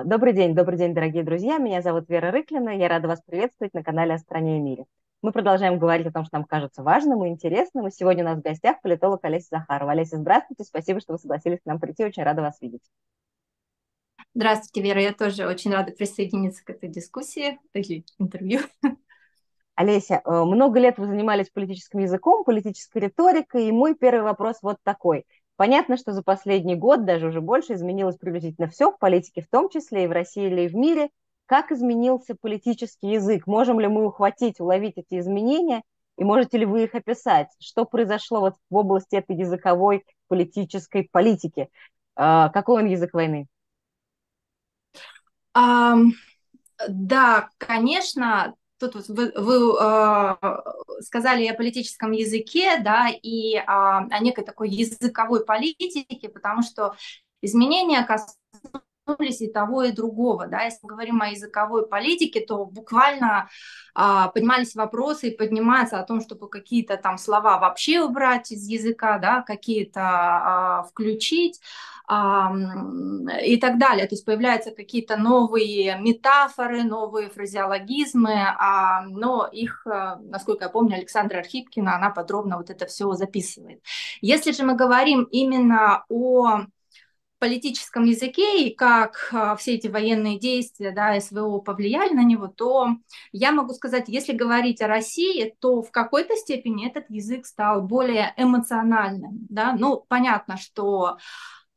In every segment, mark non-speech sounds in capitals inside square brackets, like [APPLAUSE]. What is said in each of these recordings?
А, добрый день, добрый день, дорогие друзья. Меня зовут Вера Рыклина. Я рада вас приветствовать на канале «О стране и мире». Мы продолжаем говорить о том, что нам кажется важным и интересным. И сегодня у нас в гостях политолог Олеся Захарова. Олеся, здравствуйте. Спасибо, что вы согласились к нам прийти. Очень рада вас видеть. Здравствуйте, Вера. Я тоже очень рада присоединиться к этой дискуссии или интервью. Олеся, э, много лет вы занимались политическим языком, политической риторикой, и мой первый вопрос вот такой – Понятно, что за последний год, даже уже больше, изменилось приблизительно все в политике, в том числе и в России или и в мире. Как изменился политический язык? Можем ли мы ухватить, уловить эти изменения? И можете ли вы их описать? Что произошло вот в области этой языковой политической политики? А, какой он язык войны? Um, да, конечно, тут вы, вы э, сказали о политическом языке, да, и э, о некой такой языковой политике, потому что изменения коснулись и того, и другого, да, если мы говорим о языковой политике, то буквально а, поднимались вопросы и поднимаются о том, чтобы какие-то там слова вообще убрать из языка, да, какие-то а, включить, и так далее. То есть появляются какие-то новые метафоры, новые фразеологизмы, а, но их, э, насколько я помню, Александра Архипкина, она подробно вот это все записывает. Если же мы говорим именно о политическом языке и как а, все эти военные действия да, СВО повлияли на него, то я могу сказать, если говорить о России, то в какой-то степени этот язык стал более эмоциональным. Да? Ну, понятно, что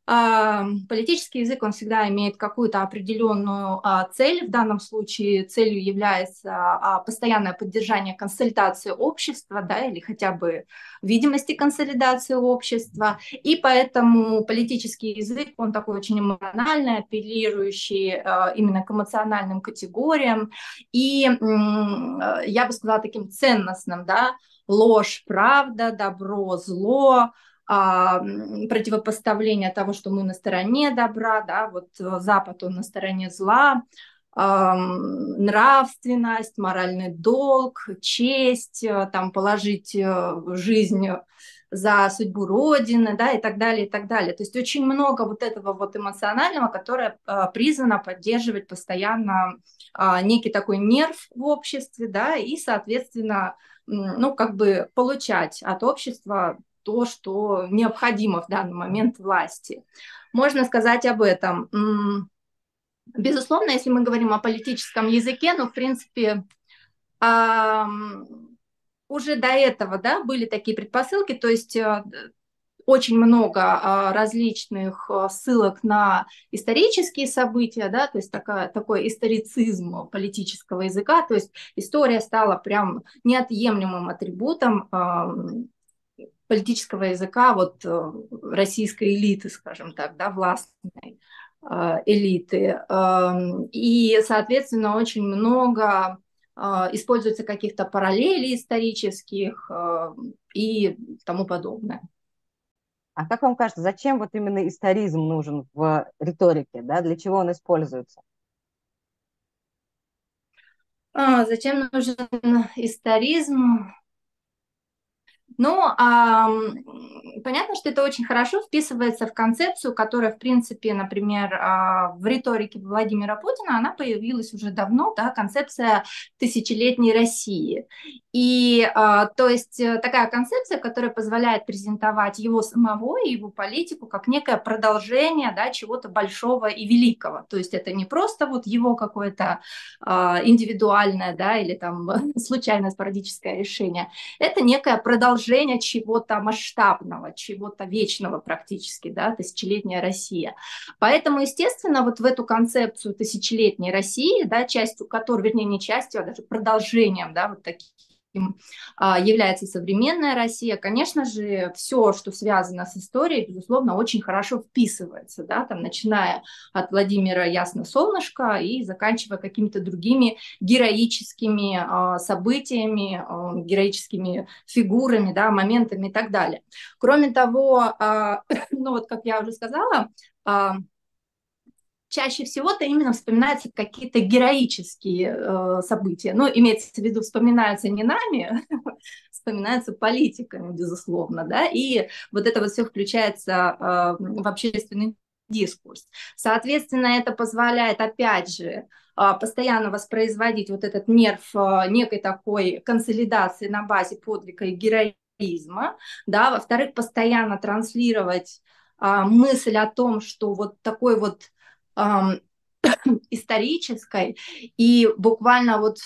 Политический язык, он всегда имеет какую-то определенную а, цель. В данном случае целью является а, постоянное поддержание консолидации общества, да, или хотя бы видимости консолидации общества. И поэтому политический язык, он такой очень эмоциональный, апеллирующий а, именно к эмоциональным категориям. И я бы сказала таким ценностным, да, ложь, правда, добро, зло, а, противопоставление того, что мы на стороне добра, да, вот э, Запад, он на стороне зла, а, нравственность, моральный долг, честь, э, там положить э, жизнь за судьбу Родины, да, и так далее, и так далее. То есть очень много вот этого вот эмоционального, которое а, призвано поддерживать постоянно а, некий такой нерв в обществе, да, и, соответственно, ну, как бы получать от общества то, что необходимо в данный момент власти. Можно сказать об этом. Безусловно, если мы говорим о политическом языке, ну, в принципе, уже до этого да, были такие предпосылки, то есть э, очень много а, различных а, ссылок на исторические события, да, то есть такая, такой историцизм политического языка, то есть история стала прям неотъемлемым атрибутом политического языка вот э, российской элиты, скажем так, да, властной э, элиты. Эм, и, соответственно, очень много э, используется каких-то параллелей исторических и тому подобное. А как вам кажется, зачем вот именно историзм нужен в риторике, да? Для чего он используется? А, зачем нужен историзм? Ну, а, понятно, что это очень хорошо вписывается в концепцию, которая, в принципе, например, а, в риторике Владимира Путина, она появилась уже давно, да, концепция тысячелетней России. И, а, то есть, э, такая концепция, которая позволяет презентовать его самого и его политику как некое продолжение, да, чего-то большого и великого. То есть, это не просто вот его какое-то индивидуальное, да, или там [LAUGHS] случайное спорадическое решение. Это некое продолжение продолжение чего-то масштабного, чего-то вечного практически, да, тысячелетняя Россия. Поэтому, естественно, вот в эту концепцию тысячелетней России, да, частью которой, вернее, не частью, а даже продолжением, да, вот таких а, является современная Россия, конечно же, все, что связано с историей, безусловно, очень хорошо вписывается, да, там, начиная от Владимира Ясно Солнышко и заканчивая какими-то другими героическими а, событиями, а, героическими фигурами, да, моментами и так далее. Кроме того, [COUGHS] ну вот, как я уже сказала, чаще всего-то именно вспоминаются какие-то героические э, события. Ну, имеется в виду, вспоминаются не нами, [LAUGHS] вспоминаются политиками, безусловно, да, и вот это вот все включается э, в общественный дискурс. Соответственно, это позволяет, опять же, а, постоянно воспроизводить вот этот нерв а, некой такой консолидации на базе подвига и героизма, да, во-вторых, постоянно транслировать а, мысль о том, что вот такой вот [COUGHS] исторической и буквально вот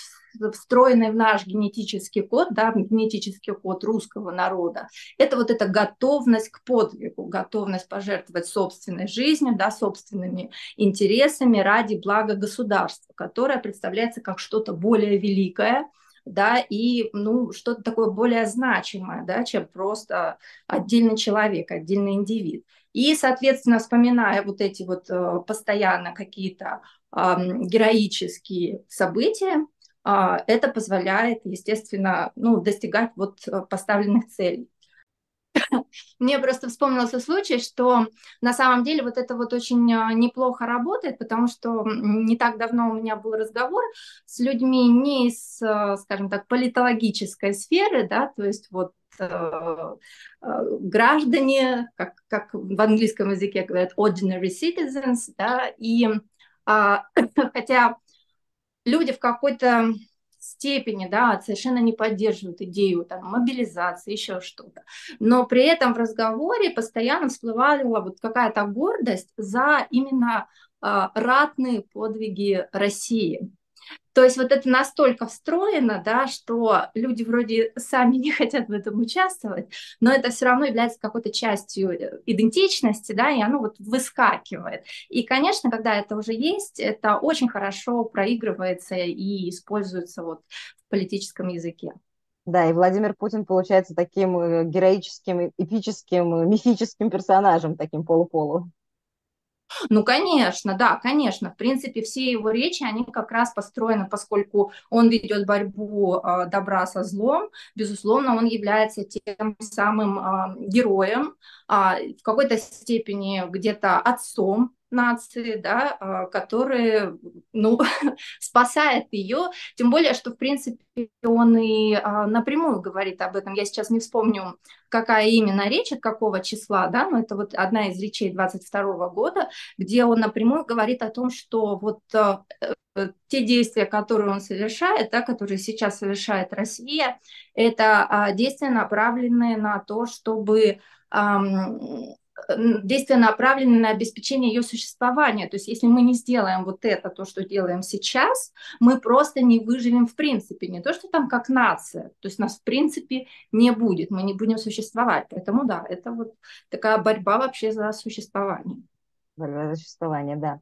встроенный в наш генетический код, да, генетический код русского народа, это вот эта готовность к подвигу, готовность пожертвовать собственной жизнью, да, собственными интересами ради блага государства, которое представляется как что-то более великое, да, и ну, что-то такое более значимое, да, чем просто отдельный человек, отдельный индивид. И, соответственно, вспоминая вот эти вот э, постоянно какие-то героические события, э, это позволяет, естественно, ну, достигать вот э, поставленных целей. [LAUGHS] Мне просто вспомнился случай, что на самом деле вот это вот очень э, неплохо работает, потому что не так давно у меня был разговор с людьми не из, э, скажем так, политологической сферы, да, то есть вот э, граждане, как, как в английском языке говорят, ordinary citizens, да, и а, [COUGHS] хотя люди в какой-то степени, да, совершенно не поддерживают идею там, мобилизации, еще что-то. Но при этом в разговоре постоянно всплывала вот какая-то гордость за именно а, ратные подвиги России. То есть вот это настолько встроено, да, что люди вроде сами не хотят в этом участвовать, но это все равно является какой-то частью э, идентичности, да, и оно вот выскакивает. И, конечно, когда это уже есть, это очень хорошо проигрывается и используется вот в политическом языке. Да, и Владимир Путин получается таким э, героическим, эпическим, мифическим персонажем, таким полуполу. Ну, конечно, да, конечно. В принципе, все его речи, они как раз построены, поскольку он ведет борьбу э, добра со злом, безусловно, он является тем самым э, героем, э, в какой-то степени где-то отцом нации, да, которые, ну, [LAUGHS] спасает ее, тем более, что, в принципе, он и а, напрямую говорит об этом. Я сейчас не вспомню, какая именно речь, от какого числа, да, но это вот одна из речей 22 года, где он напрямую говорит о том, что вот а, те действия, которые он совершает, да, которые сейчас совершает Россия, это действия, направленные на то, чтобы действия направлены на обеспечение ее существования. То есть если мы не сделаем вот это, то, что делаем сейчас, мы просто не выживем в принципе. Не то, что там как нация, то есть нас в принципе не будет, мы не будем существовать. Поэтому да, это вот такая борьба вообще за существование. Борьба за существование, да.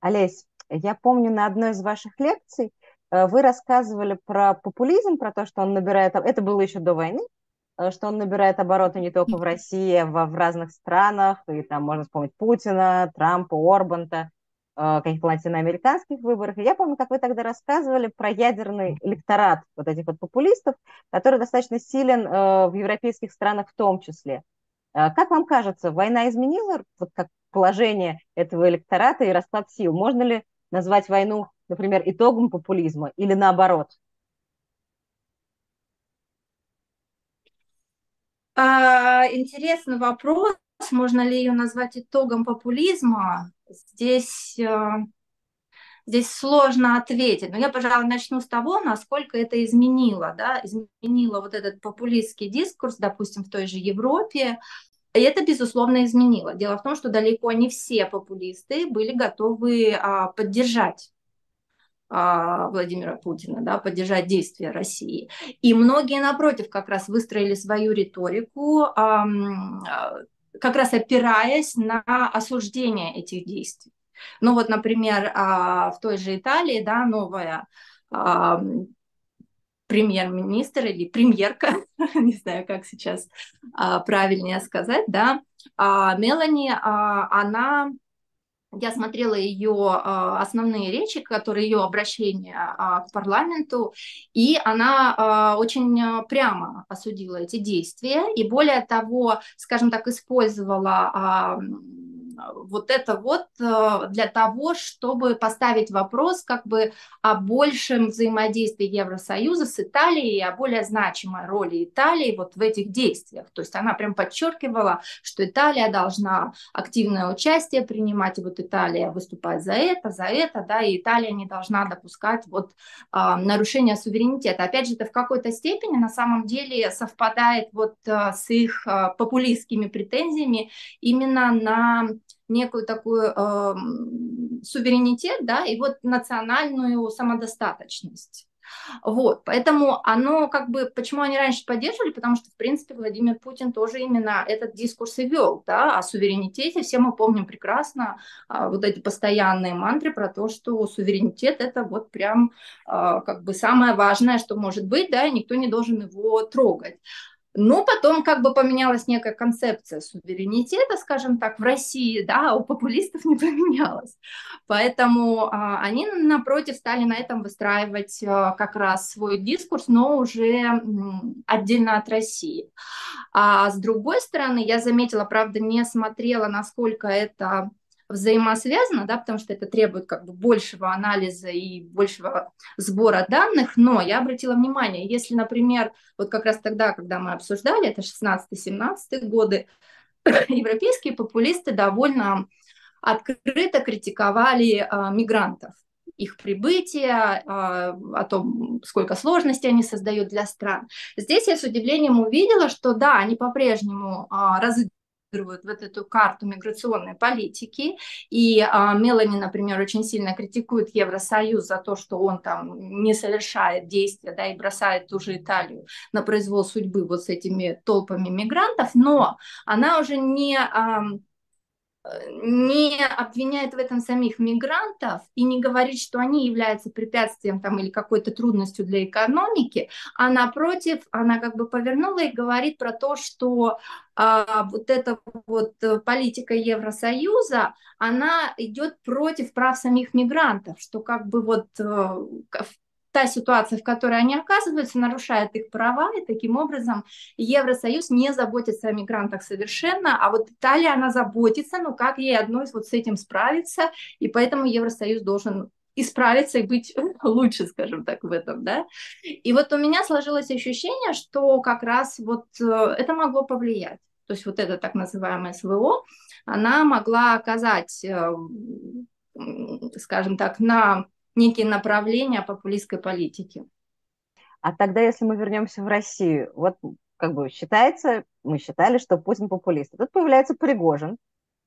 Олесь, я помню на одной из ваших лекций э, вы рассказывали про популизм, про то, что он набирает... Это было еще до войны, что он набирает обороты не только в России, а в разных странах, и там можно вспомнить Путина, Трампа, Орбанта, э, каких-то латиноамериканских выборах. И я помню, как вы тогда рассказывали про ядерный электорат вот этих вот популистов, который достаточно силен э, в европейских странах в том числе. Как вам кажется, война изменила вот как положение этого электората и расклад сил? Можно ли назвать войну, например, итогом популизма или наоборот? А, интересный вопрос. Можно ли ее назвать итогом популизма? Здесь, а, здесь сложно ответить. Но я, пожалуй, начну с того, насколько это изменило. Да? Изменило вот этот популистский дискурс, допустим, в той же Европе. И это, безусловно, изменило. Дело в том, что далеко не все популисты были готовы а, поддержать Владимира Путина, да, поддержать действия России. И многие, напротив, как раз выстроили свою риторику, а, как раз опираясь на осуждение этих действий. Ну вот, например, а, в той же Италии, да, новая премьер-министр или премьерка, [LAUGHS] не знаю, как сейчас правильнее сказать, да, Мелани, она я смотрела ее а, основные речи, которые ее обращения а, к парламенту, и она а, очень прямо осудила эти действия, и более того, скажем так, использовала вот это вот э, для того, чтобы поставить вопрос как бы о большем взаимодействии Евросоюза с Италией и о более значимой роли Италии вот в этих действиях. То есть она прям подчеркивала, что Италия должна активное участие принимать, и вот Италия выступает за это, за это, да, и Италия не должна допускать вот а, нарушения суверенитета. Опять же, это в какой-то степени на самом деле совпадает вот а, с их а, популистскими претензиями именно на некую такую э, суверенитет, да, и вот национальную самодостаточность. Вот, поэтому оно как бы, почему они раньше поддерживали, потому что, в принципе, Владимир Путин тоже именно этот дискурс и вел, да, о суверенитете, все мы помним прекрасно а, вот эти постоянные мантры про то, что суверенитет это вот прям а, как бы самое важное, что может быть, да, и никто не должен его трогать. Но потом как бы поменялась некая концепция суверенитета, скажем так, в России, да, а у популистов не [LAUGHS] поменялась. Поэтому а, они, напротив, стали на этом выстраивать а, как раз свой дискурс, но уже м, отдельно от России. А с другой стороны, я заметила, правда, не смотрела, насколько это взаимосвязано, да, потому что это требует как бы большего анализа и большего сбора данных, но я обратила внимание, если, например, вот как раз тогда, когда мы обсуждали, это 16-17 годы, [COUGHS] европейские популисты довольно открыто критиковали а, мигрантов, их прибытие, а, о том, сколько сложностей они создают для стран. Здесь я с удивлением увидела, что да, они по-прежнему а, разыгрывают вот эту карту миграционной политики. И а, Мелани, например, очень сильно критикует Евросоюз за то, что он там не совершает действия, да, и бросает ту же Италию на произвол судьбы вот с этими толпами мигрантов, но она уже не... А, не обвиняет в этом самих мигрантов и не говорит, что они являются препятствием там, или какой-то трудностью для экономики, а напротив, она как бы повернула и говорит про то, что а, вот эта вот политика Евросоюза, она идет против прав самих мигрантов, что как бы вот э, та ситуация, в которой они оказываются, нарушает их права, и таким образом Евросоюз не заботится о мигрантах совершенно, а вот Италия, она заботится, но как ей одной вот с этим справиться, и поэтому Евросоюз должен исправиться и быть [LAUGHS] лучше, скажем так, в этом, да. И вот у меня сложилось ощущение, что как раз вот э, это могло повлиять. То есть вот это так называемое СВО, она могла оказать, э, скажем так, на некие направления популистской политики. А тогда, если мы вернемся в Россию, вот как бы считается, мы считали, что Путин популист. Тут появляется Пригожин,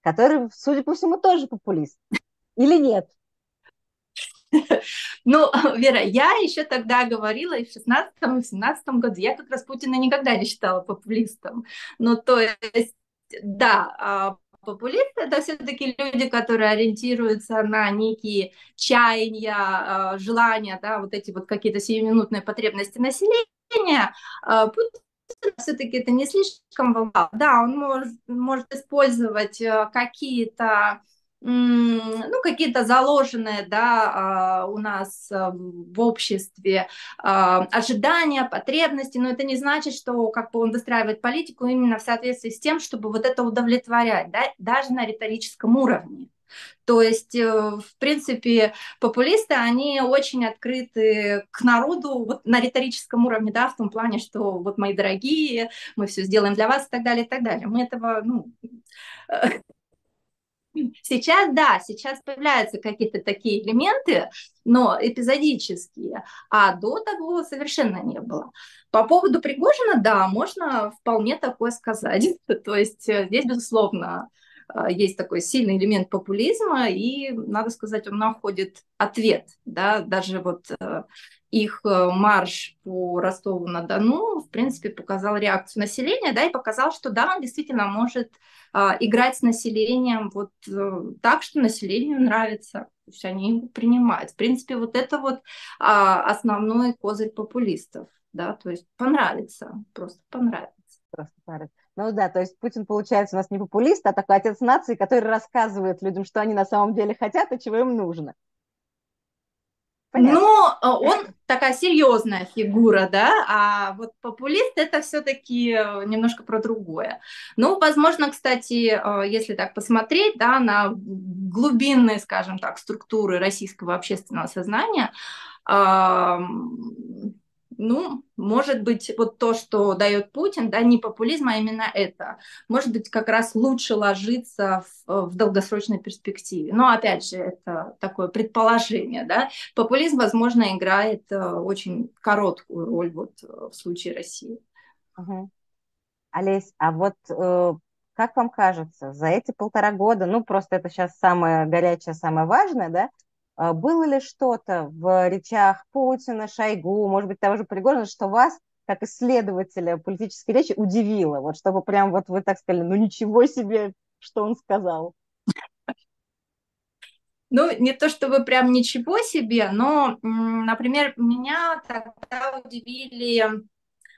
который, судя по всему, тоже популист. Или нет? [LAUGHS] Ну, [LAUGHS] Вера, я еще тогда говорила и в 16 и в 17 году, я как раз Путина никогда не считала популистом. Ну, то есть, да, а, популисты это все-таки люди, которые ориентируются на некие чаяния, а, желания, да, вот эти вот какие-то сиюминутные потребности населения. А, Путин все-таки это не слишком волновало. Да, он может, может использовать э, какие-то ну, какие-то заложенные, да, а, у нас э, в обществе а, ожидания, потребности, но это не значит, что как бы он выстраивает политику именно в соответствии с тем, чтобы вот это удовлетворять, да, даже на риторическом уровне. То есть, э, в принципе, популисты, они очень открыты к народу вот на риторическом уровне, да, в том плане, что вот мои дорогие, мы все сделаем для вас и так далее, и так далее. Мы этого, ну, [LAUGHS] Сейчас, да, сейчас появляются какие-то такие элементы, но эпизодические, а до того совершенно не было. По поводу Пригожина, да, можно вполне такое сказать. [LAUGHS] То есть э, здесь, безусловно, есть такой сильный элемент популизма, и, надо сказать, он находит ответ, да, даже вот э, их марш по Ростову-на-Дону, в принципе, показал реакцию населения, да, и показал, что да, он действительно может а, играть с населением вот э, так, что населению нравится. То есть они его принимают. В принципе, вот это вот а, основной козырь популистов. Да, то есть понравится, просто понравится. Просто понравится. Ну да, то есть Путин, получается, у нас не популист, а такой отец нации, который рассказывает людям, что они на самом деле хотят и чего им нужно. Понятно. Но э, он такая серьезная фигура, да, а вот популист это все-таки э, немножко про другое. Ну, возможно, кстати, э, если так посмотреть, да, на глубинные, скажем так, структуры российского общественного сознания, ну, может быть, вот то, что дает Путин, да, не популизм, а именно это, может быть, как раз лучше ложиться в, в долгосрочной перспективе. Но, опять же, это такое предположение, да. Популизм, возможно, играет э, очень короткую роль вот э, в случае России. Угу. Олесь, а вот э, как вам кажется, за эти полтора года, ну, просто это сейчас самое горячее, самое важное, да, было ли что-то в речах Путина, Шойгу, может быть, того же Пригожина, что вас, как исследователя политической речи, удивило? Вот чтобы прям вот вы так сказали, ну ничего себе, что он сказал. Ну, не то чтобы прям ничего себе, но, например, меня тогда удивили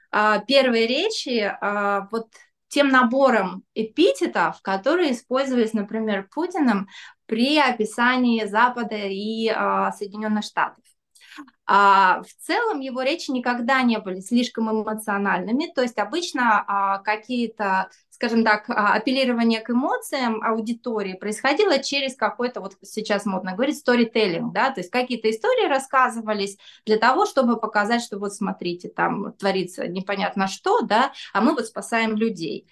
а, первые речи а, вот тем набором эпитетов, которые использовались, например, Путиным при описании Запада и а, Соединенных Штатов. А, в целом его речи никогда не были слишком эмоциональными, то есть обычно а, какие-то, скажем так, а, апеллирование к эмоциям аудитории происходило через какой-то, вот сейчас модно говорить, storytelling, да, то есть какие-то истории рассказывались для того, чтобы показать, что вот смотрите, там творится непонятно что, да, а мы вот спасаем людей.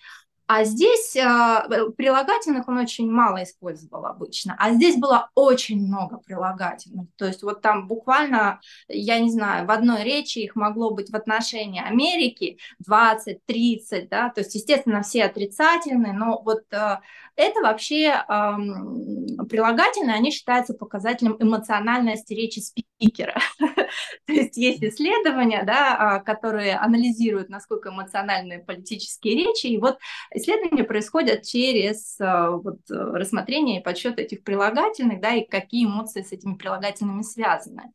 А здесь э, прилагательных он очень мало использовал обычно, а здесь было очень много прилагательных. То есть вот там буквально, я не знаю, в одной речи их могло быть в отношении Америки 20, 30, да, то есть, естественно, все отрицательные, но вот э, это вообще э, прилагательные, они считаются показателем эмоциональности речи спикера. [LAUGHS] То есть есть исследования, да, а, которые анализируют, насколько эмоциональны политические речи, и вот исследования происходят через а, вот, рассмотрение и подсчет этих прилагательных, да, и какие эмоции с этими прилагательными связаны.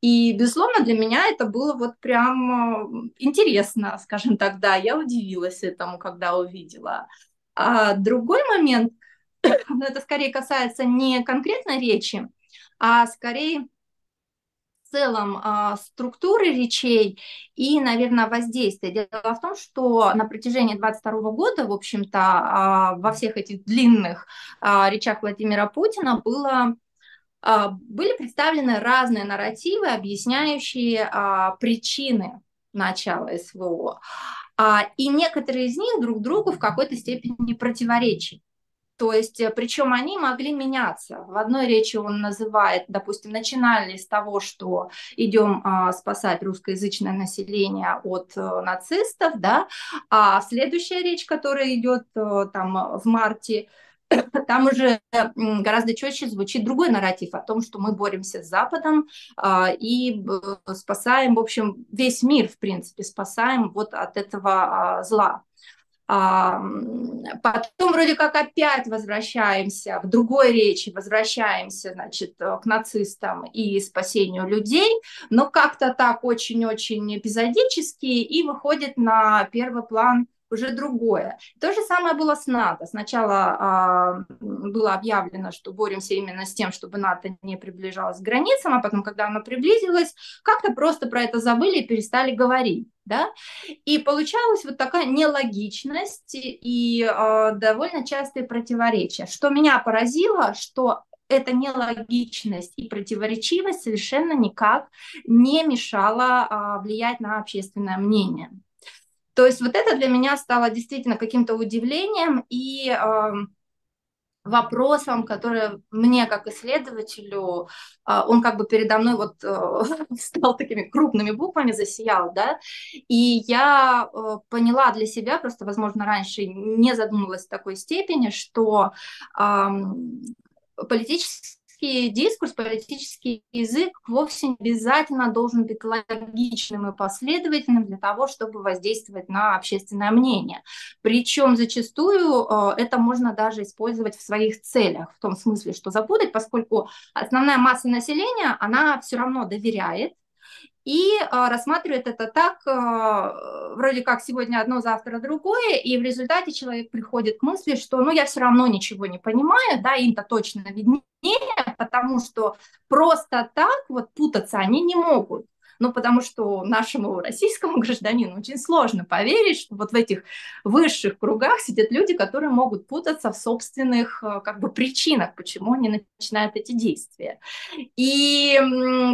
И, безусловно, для меня это было вот прям а, интересно, скажем так, да, я удивилась этому, когда увидела. А другой момент, [COUGHS] это скорее касается не конкретной речи, а скорее целом а, структуры речей и, наверное, воздействия. Дело в том, что на протяжении 22 года, в общем-то, а, во всех этих длинных а, речах Владимира Путина было были представлены разные нарративы, объясняющие причины начала СВО. И некоторые из них друг другу в какой-то степени противоречат. То есть, э, причем они могли меняться. В одной речи он называет, допустим, начинали с того, что идем а, спасать русскоязычное население от а, нацистов, да, а следующая речь, которая идет а, там в марте, [COUGHS] там уже гораздо четче звучит другой нарратив о том, что мы боремся с Западом а, и спасаем, в общем, весь мир, в принципе, спасаем вот от этого а, зла. Потом вроде как опять возвращаемся в другой речи, возвращаемся, значит, к нацистам и спасению людей, но как-то так очень-очень эпизодически и выходит на первый план уже другое. То же самое было с НАТО. Сначала а, было объявлено, что боремся именно с тем, чтобы НАТО не приближалось к границам, а потом, когда оно приблизилось, как-то просто про это забыли и перестали говорить. Да? И получалась вот такая нелогичность и э, довольно частые противоречия. Что меня поразило, что эта нелогичность и противоречивость совершенно никак не мешала а, влиять на общественное мнение. То есть вот это для меня стало действительно каким-то удивлением и э, вопросом, который мне как исследователю, э, он как бы передо мной вот э, [LAUGHS] стал такими крупными буквами, засиял, да, и я э, поняла для себя, просто, возможно, раньше не задумывалась в такой степени, что э, политический политический дискурс, политический язык вовсе не обязательно должен быть логичным и последовательным для того, чтобы воздействовать на общественное мнение. Причем зачастую э, это можно даже использовать в своих целях, в том смысле, что запутать, поскольку основная масса населения, она все равно доверяет и а, рассматривает это так, а, вроде как сегодня одно, завтра другое, и в результате человек приходит к мысли, что ну я все равно ничего не понимаю, да, им-то точно виднее, потому что просто так вот путаться они не могут ну, потому что нашему российскому [LAUGHS] гражданину очень сложно поверить, что вот в этих высших кругах сидят люди, которые могут путаться в собственных э, как бы причинах, почему они начинают эти действия. И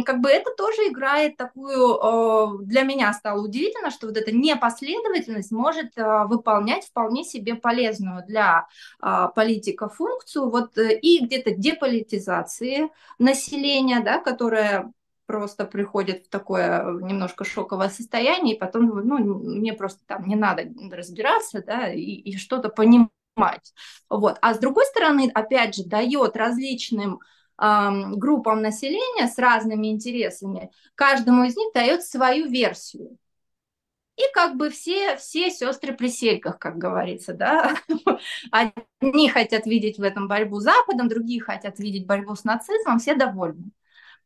как бы это тоже играет такую, для меня стало удивительно, что вот эта непоследовательность может э, выполнять вполне себе полезную для политика функцию вот э, и где-то деполитизации населения, да, которая просто приходит в такое э, немножко шоковое состояние, и потом, ну, мне просто там не надо разбираться, да, и, и что-то понимать. Вот. А с другой стороны, опять же, дает различным группам населения с разными интересами, каждому из них дает свою версию. И как бы все, все сестры при сельках, как говорится, да. [LAUGHS] Одни хотят видеть в этом борьбу с Западом, другие хотят видеть борьбу с нацизмом, все довольны.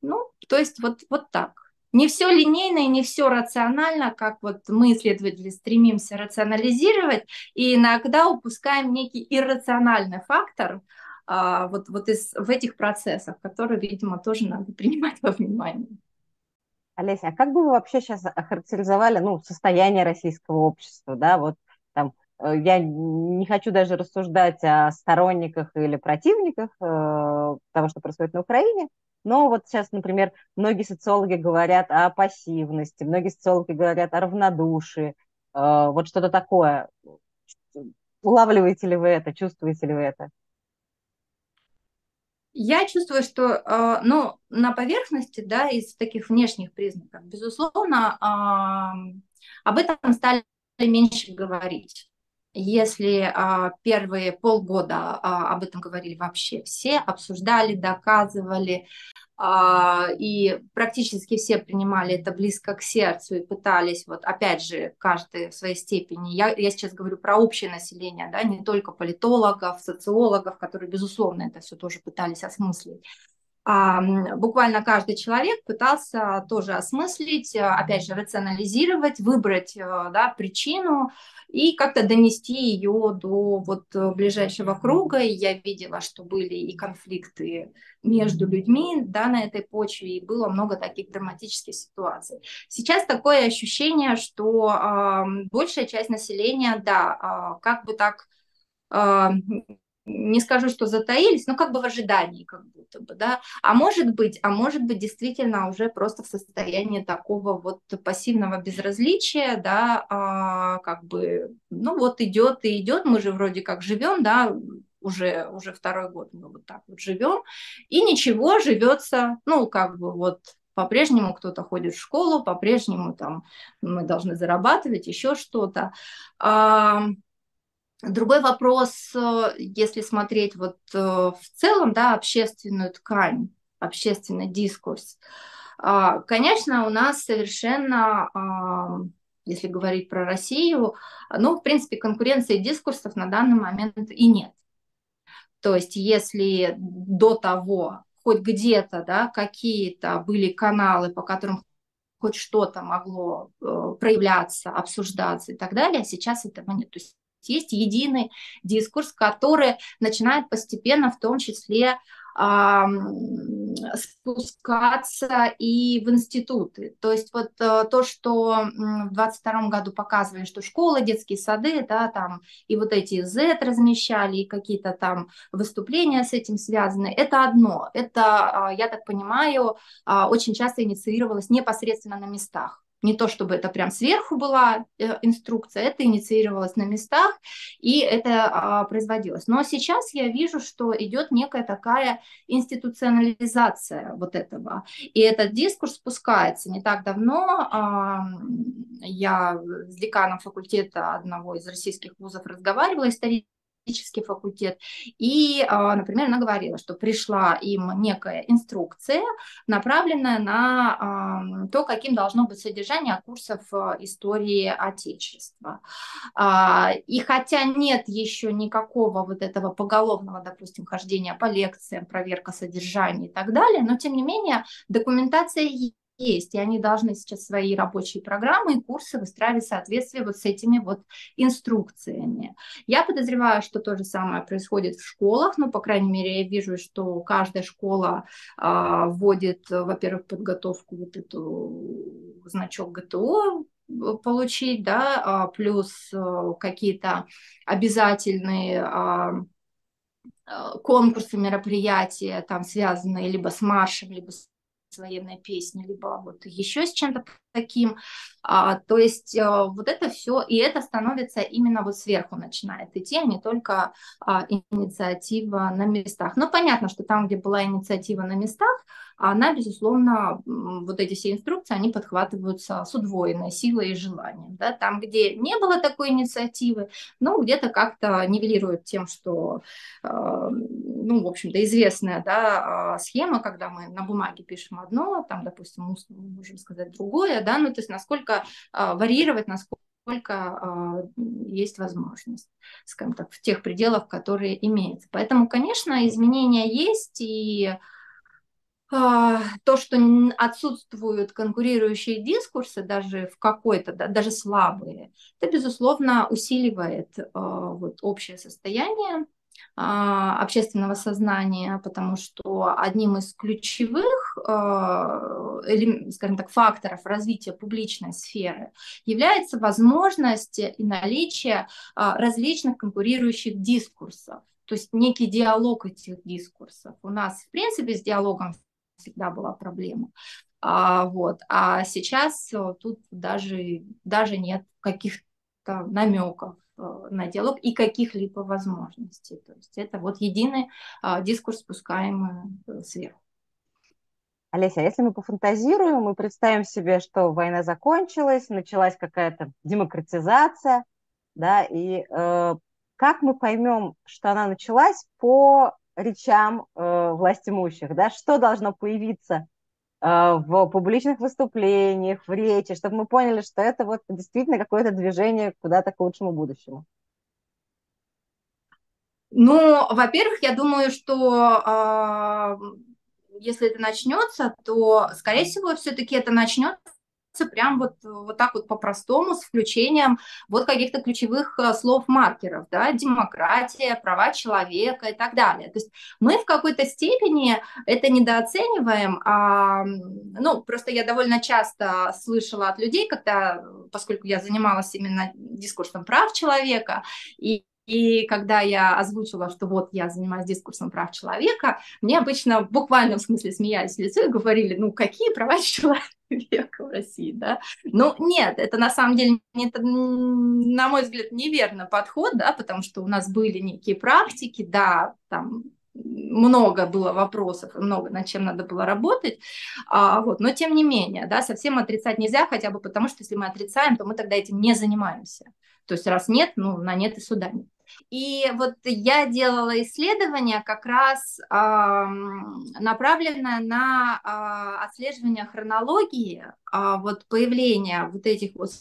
Ну, то есть вот, вот так. Не все линейно и не все рационально, как вот мы, исследователи, стремимся рационализировать, и иногда упускаем некий иррациональный фактор а, вот, вот из, в этих процессах, которые, видимо, тоже надо [LAUGHS] принимать во внимание. Олеся, а как бы вы вообще сейчас охарактеризовали ну, состояние российского общества? Да? Вот, там, я не хочу даже рассуждать о сторонниках или противниках э, того, что происходит на Украине, но вот сейчас, например, многие социологи говорят о пассивности, многие социологи говорят о равнодушии, э, вот что-то такое. Улавливаете ли вы это, чувствуете ли вы это? Я чувствую, что, э, ну, на поверхности, да, из таких внешних признаков, безусловно, э, об этом стали меньше говорить. Если а, первые полгода а, об этом говорили вообще все, обсуждали, доказывали, а, и практически все принимали это близко к сердцу и пытались, вот опять же, каждый в своей степени, я, я сейчас говорю про общее население, да, не только политологов, социологов, которые, безусловно, это все тоже пытались осмыслить, буквально каждый человек пытался тоже осмыслить, опять же, рационализировать, выбрать да, причину, и как-то донести ее до вот э, ближайшего круга. И я видела, что были и конфликты между людьми да, на этой почве, и было много таких драматических ситуаций. Сейчас такое ощущение, что э, большая часть населения, да, э, как бы так э, не скажу, что затаились, но как бы в ожидании, как будто бы, да. А может быть, а может быть, действительно уже просто в состоянии такого вот пассивного безразличия, да, а, как бы, ну вот идет и идет, мы же вроде как живем, да, уже, уже второй год мы вот так вот живем, и ничего, живется, ну, как бы вот по-прежнему кто-то ходит в школу, по-прежнему там мы должны зарабатывать, еще что-то. Другой вопрос, э, если смотреть вот э, в целом, да, общественную ткань, общественный дискурс. А, конечно, у нас совершенно, а, если говорить про Россию, ну, в принципе, конкуренции дискурсов на данный момент и нет. То есть, если до того хоть где-то, да, какие-то были каналы, по которым хоть что-то могло э, проявляться, обсуждаться и так далее, сейчас этого нет. То есть есть единый дискурс, который начинает постепенно в том числе спускаться и в институты. То есть вот э, то, что в 22 году показывали, что школы, детские сады, да, там и вот эти Z размещали, и какие-то там выступления с этим связаны, это одно. Это, а, я так понимаю, а, очень часто инициировалось непосредственно на местах не то чтобы это прям сверху была э, инструкция, это инициировалось на местах, и это а, производилось. Но сейчас я вижу, что идет некая такая институционализация вот этого, и этот дискурс спускается. Не так давно а, я с деканом факультета одного из российских вузов разговаривала, исторически, юридический факультет. И, а, например, она говорила, что пришла им некая инструкция, направленная на то, каким должно быть содержание курсов а, истории Отечества. А, и хотя нет еще никакого вот этого поголовного, допустим, хождения по лекциям, проверка содержания и так далее, но тем не менее документация есть, и они должны сейчас свои рабочие программы и курсы выстраивать в соответствии вот с этими вот инструкциями. Я подозреваю, что то же самое происходит в школах, ну, по крайней мере, я вижу, что каждая школа а, вводит, во-первых, подготовку вот эту значок ГТО, получить, да, а, плюс а, какие-то обязательные а, конкурсы, мероприятия, там связанные либо с маршем, либо с военной песни, либо вот еще с чем-то таким. А, то есть а, вот это все, и это становится именно вот сверху начинает идти, а не только а, инициатива на местах. Но понятно, что там, где была инициатива на местах, она, безусловно, вот эти все инструкции, они подхватываются с удвоенной силой и желанием. Да? Там, где не было такой инициативы, ну, где-то как-то нивелируют тем, что, ну, в общем-то, известная да, схема, когда мы на бумаге пишем одно, там, допустим, мы можем сказать другое, да, ну, то есть насколько а, варьировать, насколько а, есть возможность, скажем так, в тех пределах, которые имеются. Поэтому, конечно, изменения есть, и а, то, что отсутствуют конкурирующие дискурсы, даже в какой-то, да, даже слабые, это, безусловно, усиливает вот, общее состояние общественного сознания, потому что одним из ключевых, скажем так, факторов развития публичной сферы является возможность и наличие а, различных конкурирующих дискурсов, то есть некий диалог этих дискурсов. У нас, в принципе, с диалогом всегда была проблема. А, вот. а сейчас тут даже, даже нет каких-то намеков Э, на диалог и каких-либо возможностей. То есть это вот единый а, дискурс, спускаемый э, сверху. Олеся, а если мы пофантазируем, мы представим себе, что война закончилась, началась какая-то демократизация, да, и э, как мы поймем, что она началась по речам э, власть имущих, да, что должно появиться Э, в публичных выступлениях, в речи, чтобы мы поняли, что это вот действительно какое-то движение куда-то к лучшему будущему? Ну, во-первых, я думаю, что э, если это начнется, то, скорее всего, все-таки это начнется прям вот, вот так вот по-простому, с включением вот каких-то ключевых э, слов-маркеров, да, демократия, права человека и так далее. То есть мы в какой-то степени это недооцениваем, а, ну, просто я довольно часто слышала от людей, когда, поскольку я занималась именно дискурсом прав человека, и и когда я озвучила, что вот я занимаюсь дискурсом прав человека, мне обычно в буквальном смысле смеялись в лицо и говорили, ну какие права [LAUGHS] человека в России, да? Ну нет, это на самом деле, это, на мой взгляд, неверно подход, да, потому что у нас были некие практики, да, там много было вопросов, много над чем надо было работать, а, вот, но тем не менее, да, совсем отрицать нельзя, хотя бы потому, что если мы отрицаем, то мы тогда этим не занимаемся. То есть раз нет, ну, на нет и суда нет. И вот я делала исследование как раз э, направленное на э, отслеживание хронологии э, вот появления вот этих вот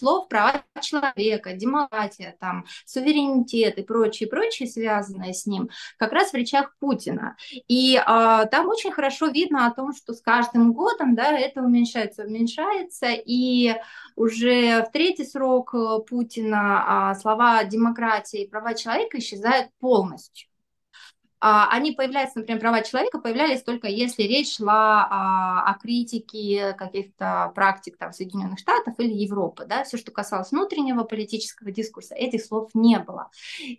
слов права человека, демократия, там, суверенитет и прочее, прочее, связанное с ним, как раз в речах Путина. И а, там очень хорошо видно о том, что с каждым годом да, это уменьшается, уменьшается, и уже в третий срок э, Путина а, слова демократия и права человека исчезают полностью. А, они появляются, например, права человека появлялись только если речь шла о, о критике каких-то практик там, Соединенных Штатов или Европы. Да? Все, что касалось внутреннего политического дискурса, этих слов не было.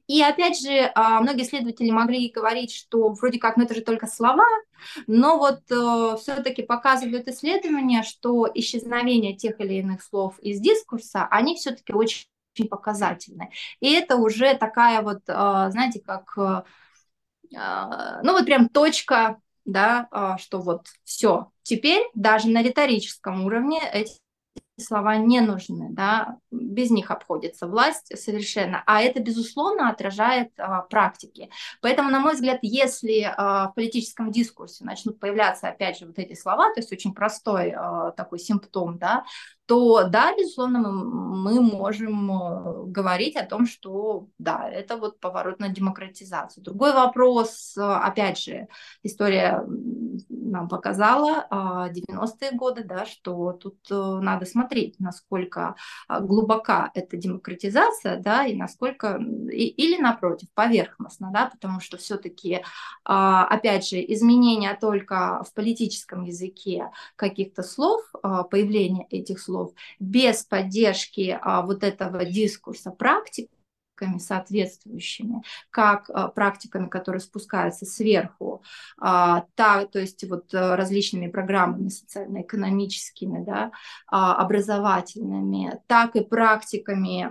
И опять же, а, многие исследователи могли говорить, что вроде как, ну это же только слова, но вот э, все-таки показывают исследования, что исчезновение тех или иных слов из дискурса, они все-таки очень показательны. И это уже такая вот, э, знаете, как э, а, ну вот прям точка, да, а, что вот все. Теперь даже на риторическом уровне эти слова не нужны, да, без них обходится власть совершенно, а это, безусловно, отражает а, практики. Поэтому, на мой взгляд, если а, в политическом дискурсе начнут появляться, опять же, вот эти слова, то есть очень простой а, такой симптом, да, то да, безусловно, мы, мы можем э, говорить о том, что да, это вот поворот на демократизацию. Другой вопрос, опять же, история нам показала 90-е годы, да, что тут э, надо смотреть, насколько а, глубока эта демократизация, да, и насколько, и, или напротив, поверхностно, да, потому что все-таки, а, опять же, изменения только в политическом языке каких-то слов, а, появление этих слов, без поддержки вот этого дискурса практик, практиками соответствующими, как а, практиками, которые спускаются сверху, а, та, то есть вот э, различными программами социально-экономическими, да, а, образовательными, так и практиками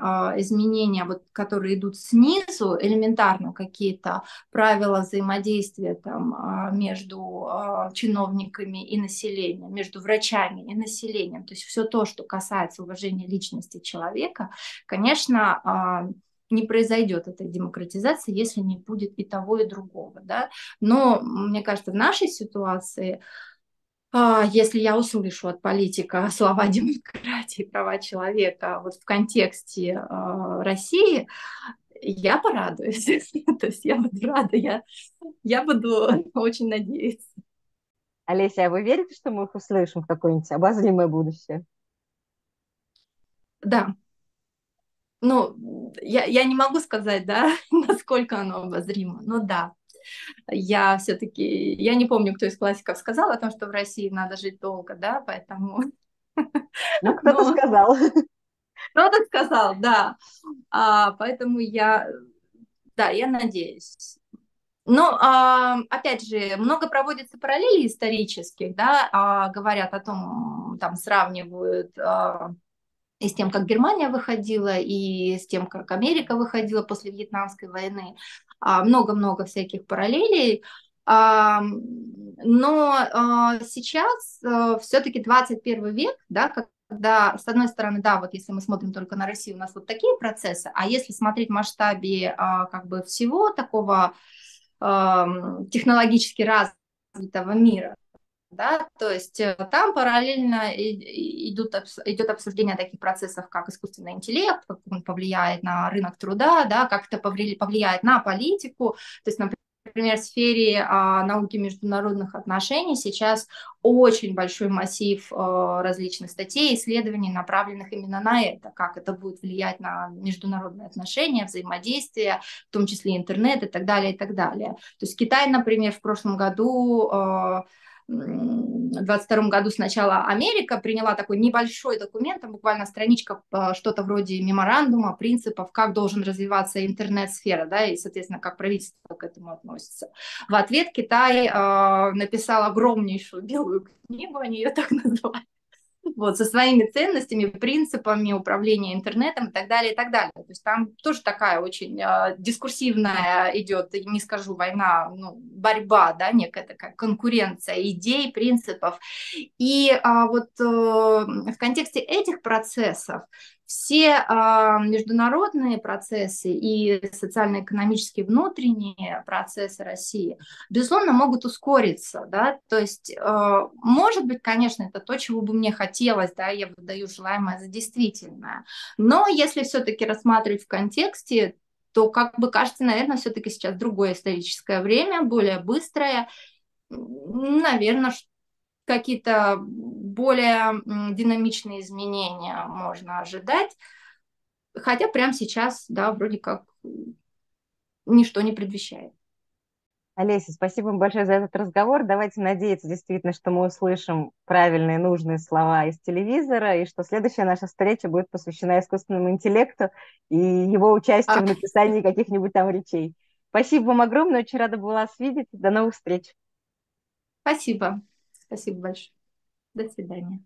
изменения, вот, которые идут снизу, элементарно какие-то правила взаимодействия там, между чиновниками и населением, между врачами и населением, то есть все то, что касается уважения личности человека, конечно, не произойдет этой демократизации, если не будет и того, и другого. Да? Но мне кажется, в нашей ситуации а, если я услышу от политика [LAUGHS] слова демократии, права человека вот в контексте э, России, я порадуюсь. [LAUGHS] То есть я буду рада, я, я буду [LAUGHS] очень надеяться. Олеся, а вы верите, что мы их услышим в какое-нибудь обозримое будущее? Да, ну, я, я не могу сказать, да, [LAUGHS] насколько оно обозримо, но да, я все-таки, я не помню, кто из классиков сказал о том, что в России надо жить долго, да, поэтому... [LAUGHS] Ну, кто-то но... сказал. Кто-то сказал, да. А, поэтому я, да, я надеюсь. Но, а, опять же, много проводится параллелей исторических, да, а, говорят о том, там сравнивают а, и с тем, как Германия выходила, и с тем, как Америка выходила после Вьетнамской войны. А, много-много всяких параллелей. А, но а, сейчас все-таки 21 век, да, когда, с одной стороны, да, вот если мы смотрим только на Россию, у нас вот такие процессы, а если смотреть в масштабе как бы всего такого технологически развитого мира, да, то есть э, там параллельно идут, идет обсуждение таких процессов, как искусственный интеллект, как он повлияет на рынок труда, да, как это повлияет на политику, то есть, например, в сфере а, науки международных отношений сейчас очень большой массив а, различных статей, исследований, направленных именно на это, как это будет влиять на международные отношения, взаимодействие, в том числе интернет и так далее, и так далее. То есть Китай, например, в прошлом году а, 2022 году сначала Америка приняла такой небольшой документ, там буквально страничка, а, что-то вроде меморандума, принципов, как должен развиваться интернет-сфера, да, и, соответственно, как правительство к этому относится. В ответ Китай э, написал огромнейшую белую книгу, они ее так [LAUGHS] называют, вот, со своими ценностями, принципами управления интернетом и так далее, и так далее. То есть там тоже такая очень э, дискурсивная идет, не скажу война, ну, борьба, да, некая такая конкуренция идей, принципов. И э, вот э, в контексте этих процессов все э, международные процессы и социально-экономические внутренние процессы России, безусловно, могут ускориться, да, то есть, э, может быть, конечно, это то, чего бы мне хотелось, да, я выдаю желаемое за действительное, но если все-таки рассматривать в контексте, то, как бы кажется, наверное, все-таки сейчас другое историческое время, более быстрое, наверное, какие-то более динамичные изменения можно ожидать. Хотя прямо сейчас, да, вроде как ничто не предвещает. Олеся, спасибо вам большое за этот разговор. Давайте надеяться действительно, что мы услышим правильные, нужные слова из телевизора, и что следующая наша встреча будет посвящена искусственному интеллекту и его участию а... в написании каких-нибудь там речей. Спасибо вам огромное, очень рада была вас видеть. До новых встреч. Спасибо. Спасибо большое. До свидания.